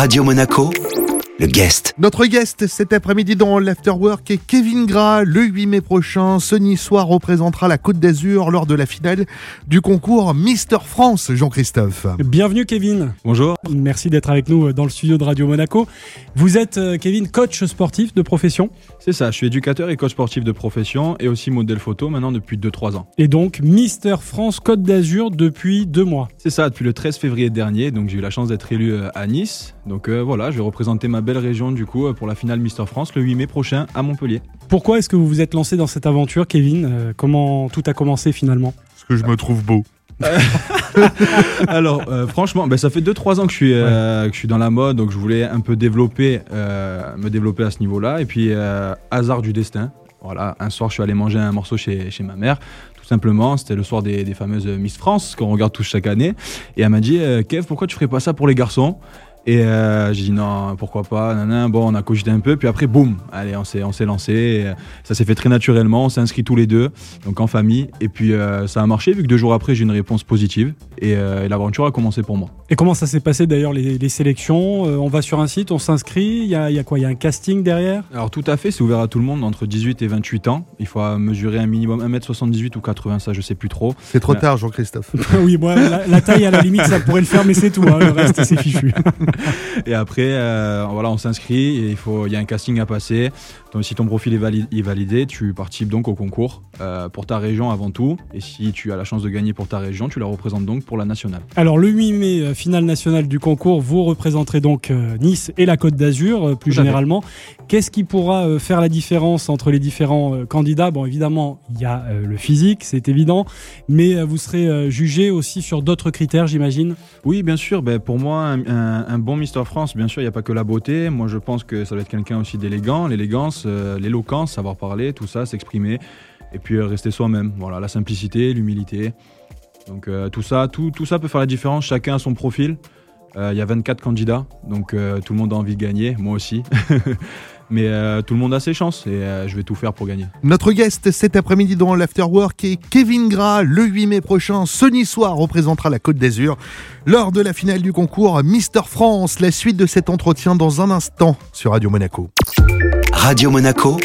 Radio Monaco, le guest. Notre guest cet après-midi dans l'Afterwork est Kevin Gras. Le 8 mai prochain, ce niçois représentera la Côte d'Azur lors de la finale du concours Mister France, Jean-Christophe. Bienvenue Kevin. Bonjour. Merci d'être avec nous dans le studio de Radio Monaco. Vous êtes euh, Kevin, coach sportif de profession C'est ça, je suis éducateur et coach sportif de profession et aussi modèle photo maintenant depuis 2-3 ans. et donc Mister France Côte d'Azur depuis deux mois. C'est ça, depuis le 13 février dernier, donc j'ai eu la chance d'être élu euh, à Nice. Donc euh, voilà, je vais représenter ma belle région du coup euh, pour la finale Mister France le 8 mai prochain à Montpellier. Pourquoi est-ce que vous vous êtes lancé dans cette aventure Kevin Euh, Comment tout a commencé finalement Parce que je me trouve beau. Alors euh, franchement, ben, ça fait 2-3 ans que je, suis, euh, que je suis dans la mode, donc je voulais un peu développer, euh, me développer à ce niveau-là. Et puis euh, hasard du destin. Voilà, un soir je suis allé manger un morceau chez, chez ma mère, tout simplement. C'était le soir des, des fameuses Miss France qu'on regarde tous chaque année. Et elle m'a dit, euh, Kev, pourquoi tu ferais pas ça pour les garçons? Et euh, j'ai dit non, pourquoi pas, nanana. Bon, on a cogité un peu, puis après, boum, allez, on s'est, on s'est lancé. Et, euh, ça s'est fait très naturellement, on s'est inscrit tous les deux, donc en famille. Et puis euh, ça a marché, vu que deux jours après, j'ai eu une réponse positive. Et, euh, et l'aventure a commencé pour moi. Et comment ça s'est passé d'ailleurs les, les sélections Euh, On va sur un site, on s'inscrit, il y a, il y a quoi Il y a un casting derrière? Alors tout à fait, c'est ouvert à tout le monde entre 18 et 28 ans. Il faut mesurer un minimum 1m78 ou 80, ça je sais plus trop. C'est trop tard, Jean-Christophe. Oui, moi, la, la taille à la limite, ça pourrait le faire, mais c'est tout. hein, le reste, c'est fichu. Et après, euh, voilà, on s'inscrit et il faut, il y a un casting à passer. Donc si ton profil est, vali- est validé, tu participes donc au concours euh, pour ta région avant tout. Et si tu as la chance de gagner pour ta région, tu la représentes donc pour la nationale. Alors le 8 mai, euh, finale nationale du concours, vous représenterez donc Nice et la Côte d'Azur plus généralement. Qu'est-ce qui pourra faire la différence entre les différents candidats? Bon évidemment, il y a le physique, c'est évident, mais vous serez jugé aussi sur d'autres critères, j'imagine? Oui, bien sûr. Ben, pour moi, un, un- un bon Mister France, bien sûr, il n'y a pas que la beauté. Moi, je pense que ça doit être quelqu'un aussi d'élégant, l'élégance, euh, l'éloquence, savoir parler, tout ça, s'exprimer. Et puis euh, rester soi-même. Voilà, la simplicité, l'humilité. Donc euh, tout ça, tout, tout ça peut faire la différence. Chacun a son profil. Il y a 24 candidats, donc tout le monde a envie de gagner, moi aussi. Mais euh, tout le monde a ses chances et euh, je vais tout faire pour gagner. Notre guest cet après-midi dans l'Afterwork est Kevin Gras. Le 8 mai prochain, ce niçois représentera la Côte d'Azur lors de la finale du concours Mister France. La suite de cet entretien dans un instant sur Radio Monaco. Radio Monaco,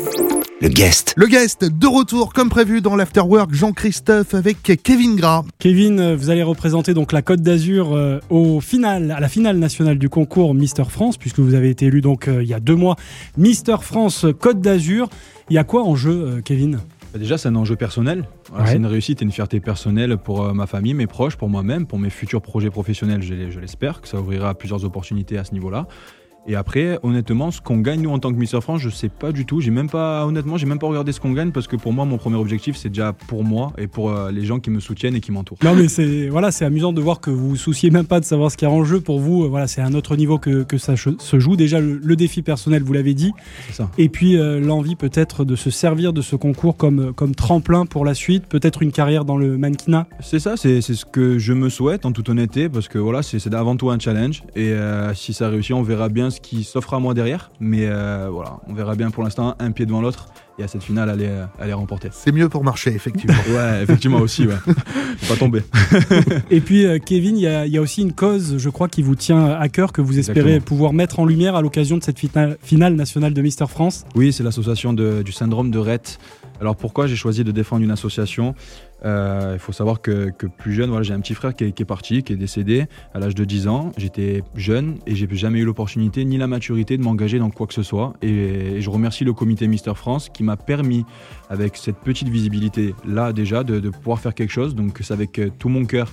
le guest. Le guest de retour comme prévu dans l'Afterwork, Jean-Christophe avec Kevin Gras. Kevin, euh, vous allez représenter donc la Côte d'Azur euh, au final, à la finale nationale du concours Mister France, puisque vous avez été élu donc euh, il y a deux mois Mister France Côte d'Azur. Il y a quoi en jeu, euh, Kevin? Bah, Déjà, c'est un enjeu personnel. Ouais. C'est une réussite et une fierté personnelle pour euh, ma famille, mes proches, pour moi-même, pour mes futurs projets professionnels, je l'espère, que ça ouvrira plusieurs opportunités à ce niveau-là. Et après, honnêtement, ce qu'on gagne nous en tant que Mister France, je sais pas du tout. J'ai même pas, honnêtement, j'ai même pas regardé ce qu'on gagne parce que pour moi, mon premier objectif, c'est déjà pour moi et pour euh, les gens qui me soutiennent et qui m'entourent. Non mais c'est voilà, c'est amusant de voir que vous vous souciez même pas de savoir ce qu'il y a en jeu pour vous. euh, Voilà, c'est un autre niveau que, que ça se joue. Déjà le, le défi personnel, vous l'avez dit, ça. et puis euh, l'envie peut-être de se servir de ce concours comme comme tremplin pour la suite, peut-être une carrière dans le mannequinat. C'est ça, c'est c'est ce que je me souhaite en toute honnêteté parce que voilà, c'est c'est avant tout un challenge et euh, si ça réussit, on verra bien ce qui s'offre à moi derrière. Mais euh, voilà, on verra bien pour l'instant, un pied devant l'autre et à cette finale, elle est, euh, elle est remportée. C'est mieux pour marcher, effectivement. Ouais, effectivement aussi, ouais. Faut pas tomber. Et puis euh, Kevin, il y a, il y a aussi une cause, je crois, qui vous tient à cœur que vous espérez Exactement. pouvoir mettre en lumière à l'occasion de cette finale, finale nationale de Mister France. Oui, c'est l'association du syndrome de Rett. Alors pourquoi j'ai choisi de défendre une association? Il faut savoir que, plus jeune, j'ai un petit frère qui est, parti, qui est décédé à l'âge de 10 ans. J'étais jeune et j'ai jamais eu l'opportunité ni la maturité de m'engager dans quoi que ce soit. Et, je remercie le comité Mister France qui m'a permis, avec cette petite visibilité là déjà, de, pouvoir faire quelque chose. Donc c'est avec euh, tout mon cœur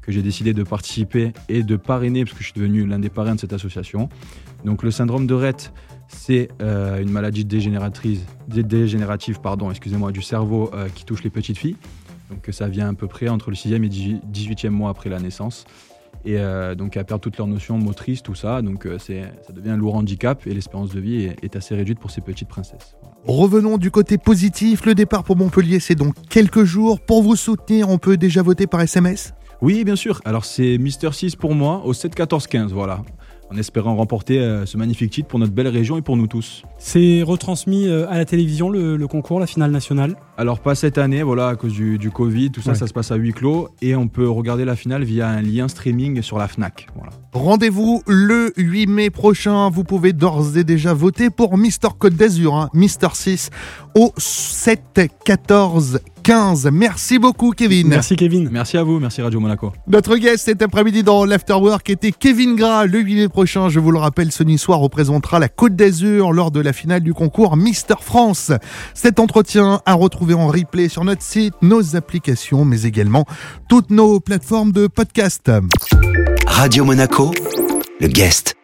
que j'ai décidé de participer et de parrainer, parce que je suis devenu l'un des parrains de cette association. Donc le syndrome de Rett, c'est euh, une maladie dégénératrice, dé- dégénérative pardon, excusez-moi, du cerveau euh, qui touche les petites filles. Donc ça vient à peu près entre le 6e et 18e mois après la naissance. Et euh, donc elles perdent toutes leurs notions motrices, tout ça. Donc euh, c'est, ça devient un lourd handicap et l'espérance de vie est, est assez réduite pour ces petites princesses. Voilà. Revenons du côté positif. Le départ pour Montpellier, c'est donc quelques jours. Pour vous soutenir, on peut déjà voter par SMS Oui, bien sûr. Alors c'est Mister 6 pour moi au 7 14 15, voilà. En espérant remporter euh, ce magnifique titre pour notre belle région et pour nous tous. C'est retransmis euh, à la télévision le, le concours, la finale nationale Alors pas cette année, voilà, à cause du, du Covid, tout ça, Ouais. ça se passe à huis clos et on peut regarder la finale via un lien streaming sur la Fnac. Voilà. Rendez-vous le 8 mai prochain. Vous pouvez d'ores et déjà voter pour Mister Côte d'Azur, hein, Mister 6 au 7 14 15. Merci beaucoup, Kevin. Merci Kevin. Merci à vous, merci Radio Monaco. Notre guest cet après-midi dans l'Afterwork était Kevin Gras. Le 8 mai prochain, je vous le rappelle, ce nice soir représentera la Côte d'Azur lors de la finale du concours Mister France. Cet entretien à retrouver en replay sur notre site, nos applications, mais également toutes nos plateformes de podcast. Radio Monaco, le guest.